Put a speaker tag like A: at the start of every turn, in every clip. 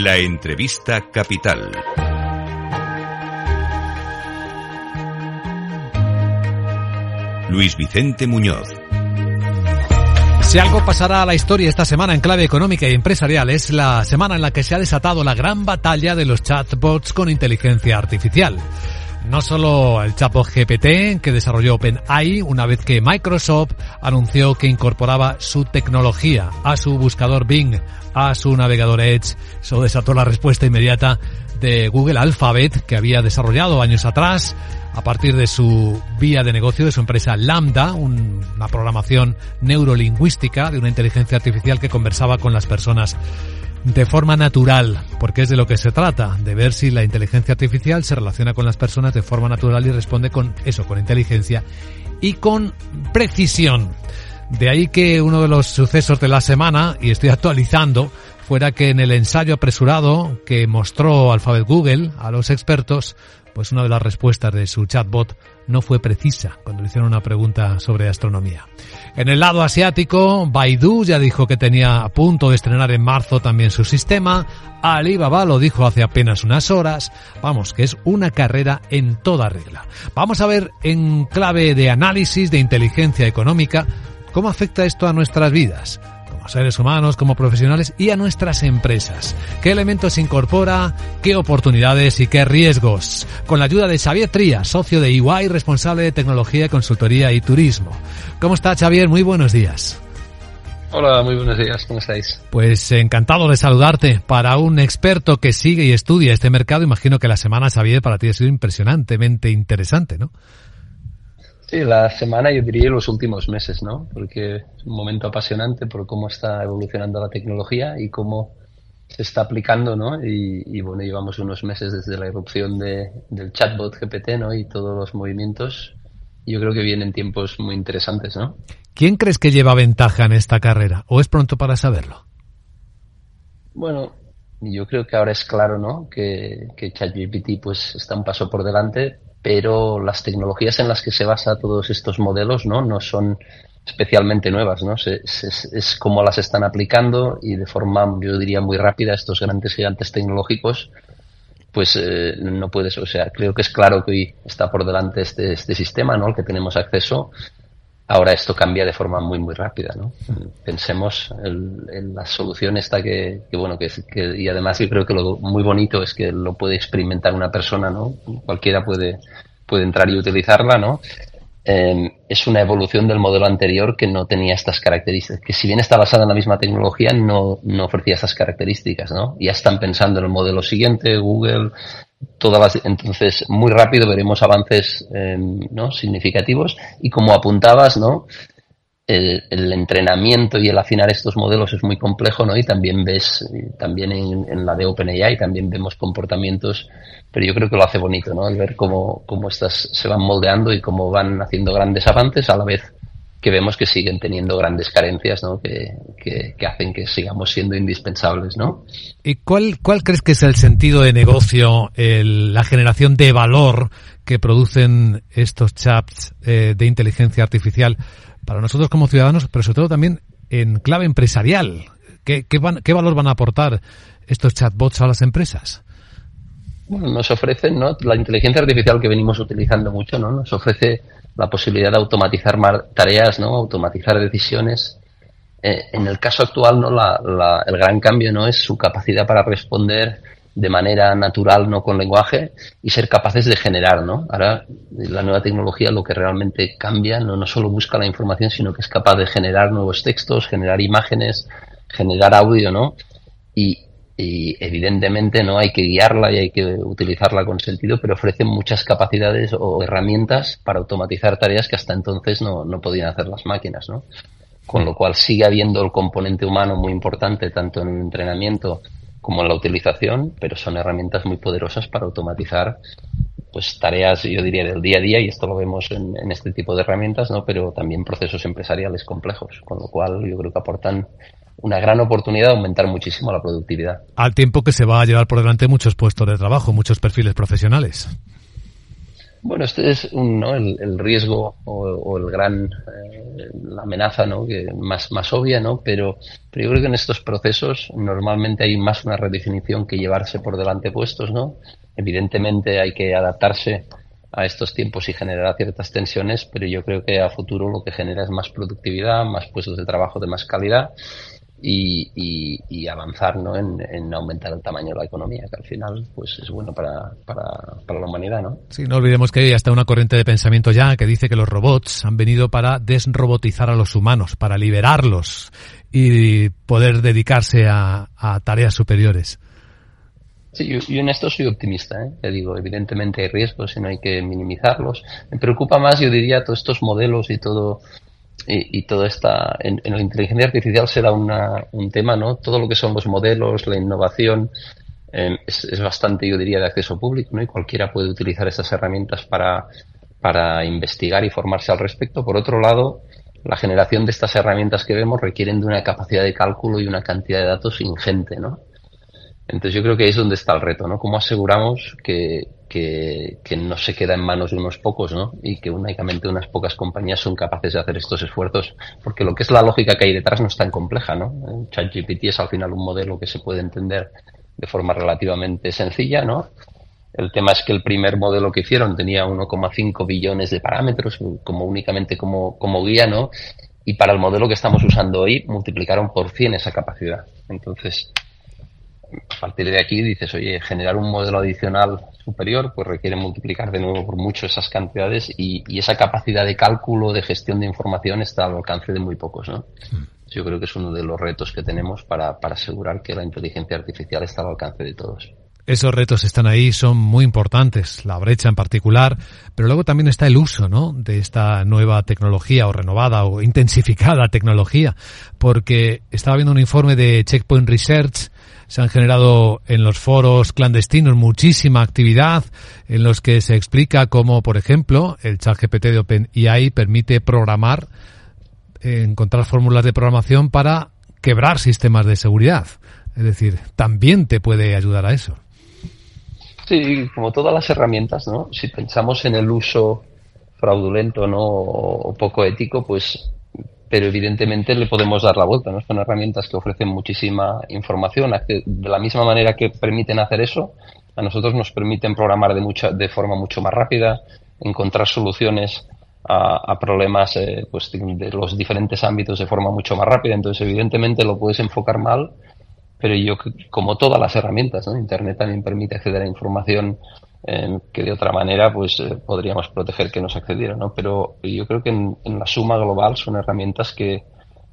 A: La entrevista capital. Luis Vicente Muñoz.
B: Si algo pasará a la historia esta semana en clave económica y empresarial es la semana en la que se ha desatado la gran batalla de los chatbots con inteligencia artificial. No solo el chatbot GPT que desarrolló OpenAI una vez que Microsoft anunció que incorporaba su tecnología a su buscador Bing, a su navegador Edge, eso desató la respuesta inmediata de Google Alphabet que había desarrollado años atrás a partir de su vía de negocio de su empresa Lambda, una programación neurolingüística de una inteligencia artificial que conversaba con las personas de forma natural, porque es de lo que se trata, de ver si la inteligencia artificial se relaciona con las personas de forma natural y responde con eso, con inteligencia y con precisión. De ahí que uno de los sucesos de la semana, y estoy actualizando, fuera que en el ensayo apresurado que mostró Alphabet Google a los expertos, pues una de las respuestas de su chatbot no fue precisa cuando le hicieron una pregunta sobre astronomía. En el lado asiático, Baidu ya dijo que tenía a punto de estrenar en marzo también su sistema, Alibaba lo dijo hace apenas unas horas, vamos, que es una carrera en toda regla. Vamos a ver en clave de análisis de inteligencia económica cómo afecta esto a nuestras vidas seres humanos, como profesionales y a nuestras empresas. ¿Qué elementos incorpora? ¿Qué oportunidades y qué riesgos? Con la ayuda de Xavier Tría, socio de EY, responsable de tecnología, consultoría y turismo. ¿Cómo está Xavier? Muy buenos días.
C: Hola, muy buenos días, ¿cómo estáis?
B: Pues encantado de saludarte. Para un experto que sigue y estudia este mercado, imagino que la semana, Xavier, para ti ha sido impresionantemente interesante, ¿no?
C: Sí, la semana yo diría los últimos meses, ¿no? Porque es un momento apasionante por cómo está evolucionando la tecnología y cómo se está aplicando, ¿no? Y, bueno, llevamos unos meses desde la erupción de, del chatbot GPT, ¿no? Y todos los movimientos. Yo creo que vienen tiempos muy interesantes, ¿no?
B: ¿Quién crees que lleva ventaja en esta carrera? ¿O es pronto para saberlo?
C: Bueno, yo creo que ahora es claro, ¿no? Que, que ChatGPT pues está un paso por delante, pero las tecnologías en las que se basa todos estos modelos no, no son especialmente nuevas, ¿no? es como las están aplicando y de forma, yo diría, muy rápida estos grandes gigantes tecnológicos, pues eh, no puedes, o sea, creo que es claro que hoy está por delante este, este sistema, ¿no? Al que tenemos acceso. Ahora esto cambia de forma muy, muy rápida, ¿no? Pensemos en, la solución esta que, que bueno, que, que, y además yo creo que lo muy bonito es que lo puede experimentar una persona, ¿no? Cualquiera puede, puede entrar y utilizarla, ¿no? Em, es una evolución del modelo anterior que no tenía estas características, que si bien está basada en la misma tecnología, no, no ofrecía estas características, ¿no? Ya están pensando en el modelo siguiente, Google, todas las, entonces muy rápido veremos avances em, ¿no? significativos y como apuntabas, ¿no? el, entrenamiento y el afinar estos modelos es muy complejo, ¿no? Y también ves, también en, la de OpenAI, también vemos comportamientos, pero yo creo que lo hace bonito, ¿no? El ver cómo, cómo estas se van moldeando y cómo van haciendo grandes avances a la vez que vemos que siguen teniendo grandes carencias, ¿no? Que, que, hacen que sigamos siendo indispensables, ¿no?
B: ¿Y cuál, cuál crees que es el sentido de negocio, la generación de valor que producen estos chats eh, de inteligencia artificial para nosotros como ciudadanos, pero sobre todo también en clave empresarial. ¿Qué, qué, valor van a aportar estos chatbots a las empresas?
C: Bueno, nos ofrecen, ¿no? La inteligencia artificial que venimos utilizando mucho, ¿no? Nos ofrece la posibilidad de automatizar tareas, ¿no? Automatizar decisiones. Eh, en el caso actual, ¿no? La, el gran cambio, ¿no? Es su capacidad para responder de manera natural, no con lenguaje, y ser capaces de generar, ¿no? Ahora, la nueva tecnología lo que realmente cambia, no, no solo busca la información, sino que es capaz de generar nuevos textos, generar imágenes, generar audio, ¿no? Y, evidentemente no hay que guiarla y hay que utilizarla con sentido, pero ofrece muchas capacidades o herramientas para automatizar tareas que hasta entonces no, no podían hacer las máquinas, ¿no? Con lo cual sigue habiendo el componente humano muy importante, tanto en el entrenamiento como en la utilización, pero son herramientas muy poderosas para automatizar pues tareas, yo diría, del día a día, y esto lo vemos en, este tipo de herramientas, ¿no? pero también procesos empresariales complejos, con lo cual yo creo que aportan una gran oportunidad de aumentar muchísimo la productividad.
B: Al tiempo que se va a llevar por delante muchos puestos de trabajo, muchos perfiles profesionales.
C: Bueno, este es un, ¿no? el, riesgo o, el gran, eh, la amenaza ¿no? que más, más obvia, ¿no? Pero, pero yo creo que en estos procesos normalmente hay más una redefinición que llevarse por delante puestos, ¿no? Evidentemente hay que adaptarse a estos tiempos y generar ciertas tensiones, pero yo creo que a futuro lo que genera es más productividad, más puestos de trabajo de más calidad y, avanzar ¿no? en, aumentar el tamaño de la economía, que al final pues es bueno para, para, para la humanidad. ¿no?
B: Sí, no olvidemos que hay hasta una corriente de pensamiento ya que dice que los robots han venido para desrobotizar a los humanos, para liberarlos y poder dedicarse a, tareas superiores.
C: Sí, yo, en esto soy optimista. ¿eh? Te digo, evidentemente hay riesgos y no hay que minimizarlos. Me preocupa más, yo diría, todos estos modelos y todo y, y todo esta en, la inteligencia artificial será una, un tema, ¿no? Todo lo que son los modelos, la innovación, em, es, es, bastante, yo diría, de acceso público, ¿no? Y cualquiera puede utilizar estas herramientas para, para investigar y formarse al respecto. Por otro lado, la generación de estas herramientas que vemos requieren de una capacidad de cálculo y una cantidad de datos ingente, ¿no? Entonces yo creo que ahí es donde está el reto, ¿no? ¿Cómo aseguramos que, que, no se queda en manos de unos pocos, ¿no? Y que únicamente unas pocas compañías son capaces de hacer estos esfuerzos, porque lo que es la lógica que hay detrás no es tan compleja, ¿no? ChatGPT es al final un modelo que se puede entender de forma relativamente sencilla, ¿no? El tema es que el primer modelo que hicieron tenía 1,5 billones de parámetros, como únicamente como, como guía, ¿no? Y para el modelo que estamos usando hoy multiplicaron por 100 esa capacidad. Entonces, a partir de aquí dices, oye, generar un modelo adicional superior, pues requiere multiplicar de nuevo por mucho esas cantidades y, esa capacidad de cálculo, de gestión de información está al alcance de muy pocos, ¿no? Hmm. Yo creo que es uno de los retos que tenemos para, para asegurar que la inteligencia artificial está al alcance de todos.
B: Esos retos están ahí, son muy importantes, la brecha en particular, pero luego también está el uso, ¿no? De esta nueva tecnología o renovada o intensificada tecnología, porque estaba viendo un informe de Checkpoint Research se han generado en los foros clandestinos muchísima actividad en los que se explica cómo, por ejemplo, el chat GPT de OpenAI permite programar, encontrar fórmulas de programación para quebrar sistemas de seguridad. Es decir, también te puede ayudar a eso.
C: Sí, como todas las herramientas, ¿no? Si pensamos en el uso fraudulento, ¿no? O poco ético, pues pero evidentemente le podemos dar la vuelta. ¿no? Son herramientas que ofrecen muchísima información. De la misma manera que permiten hacer eso, a nosotros nos permiten programar de, mucha, de forma mucho más rápida, encontrar soluciones a, problemas eh, pues de, los diferentes ámbitos de forma mucho más rápida. Entonces, evidentemente lo puedes enfocar mal, pero yo, como todas las herramientas, ¿no? Internet también permite acceder a información que de otra manera pues eh, podríamos proteger que nos accediera, ¿no? Pero yo creo que en, la suma global son herramientas que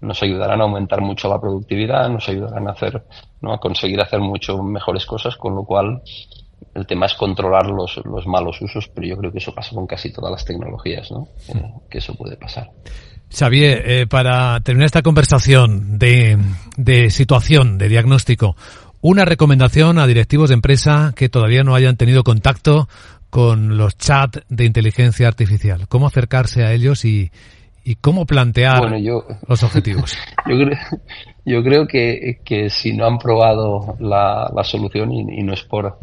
C: nos ayudarán a aumentar mucho la productividad, nos ayudarán a hacer, ¿no? a conseguir hacer mucho mejores cosas, con lo cual el tema es controlar los, los malos usos, pero yo creo que eso pasa con casi todas las tecnologías, ¿no? Eh, que eso puede pasar.
B: Xavier, eh, para terminar esta conversación de, de situación, de diagnóstico, una recomendación a directivos de empresa que todavía no hayan tenido contacto con los chats de inteligencia artificial. ¿Cómo acercarse a ellos y, cómo plantear los objetivos?
C: Yo creo, yo creo que, que, si no han probado la, la solución, y, no es por,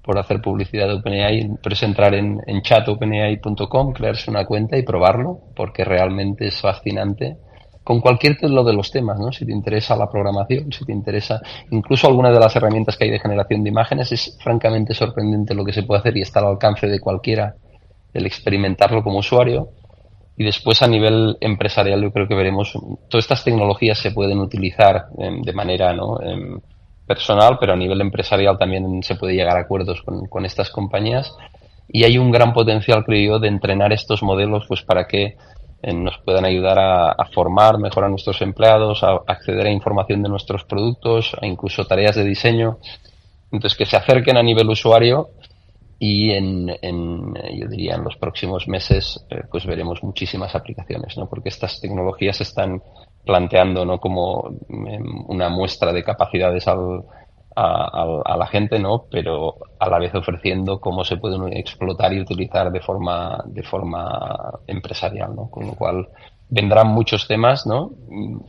C: por hacer publicidad de OpenAI, pero es entrar en, en chatopenai.com, crearse una cuenta y probarlo, porque realmente es fascinante con cualquier lo de los temas, ¿no? Si te interesa la programación, si te interesa incluso alguna de las herramientas que hay de generación de imágenes, es francamente sorprendente lo que se puede hacer y está al alcance de cualquiera el experimentarlo como usuario. Y después a nivel empresarial yo creo que veremos, todas estas tecnologías se pueden utilizar em, de manera ¿no? Em, personal, pero a nivel empresarial también se puede llegar a acuerdos con, con estas compañías. Y hay un gran potencial, creo yo, de entrenar estos modelos pues para que nos puedan ayudar a, formar mejor a nuestros empleados, a acceder a información de nuestros productos, a incluso tareas de diseño. Entonces, que se acerquen a nivel usuario y en, yo diría, en los próximos meses, eh, pues veremos muchísimas aplicaciones, ¿no? Porque estas tecnologías se están planteando, ¿no? Como em, una muestra de capacidades al, a, la gente, ¿no? Pero a la vez ofreciendo cómo se pueden explotar y utilizar de forma, de forma empresarial, ¿no? Con lo cual vendrán muchos temas, ¿no?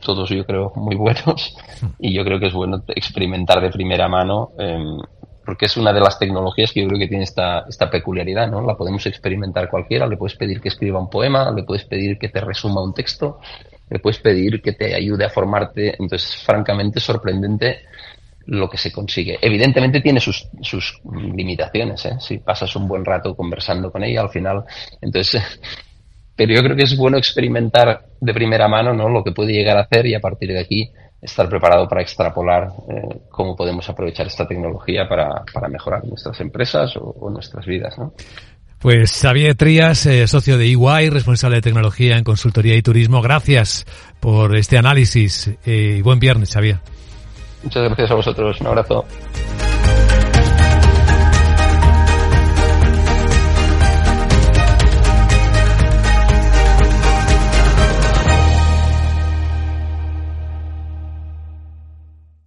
C: Todos yo creo muy buenos y yo creo que es bueno experimentar de primera mano em, porque es una de las tecnologías que yo creo que tiene esta, esta peculiaridad, ¿no? La podemos experimentar cualquiera, le puedes pedir que escriba un poema, le puedes pedir que te resuma un texto, le puedes pedir que te ayude a formarte. Entonces, francamente, sorprendente lo que se consigue. Evidentemente tiene sus, sus limitaciones, ¿eh? Si pasas un buen rato conversando con ella, al final, entonces, pero yo creo que es bueno experimentar de primera mano, ¿no? Lo que puede llegar a hacer y a partir de aquí estar preparado para extrapolar eh, cómo podemos aprovechar esta tecnología para, para mejorar nuestras empresas o, nuestras vidas, ¿no?
B: Pues Xavier Trías, eh, socio de EY, responsable de tecnología en consultoría y turismo, gracias por este análisis eh, y buen viernes, Xavier.
C: Muchas gracias a vosotros, un abrazo.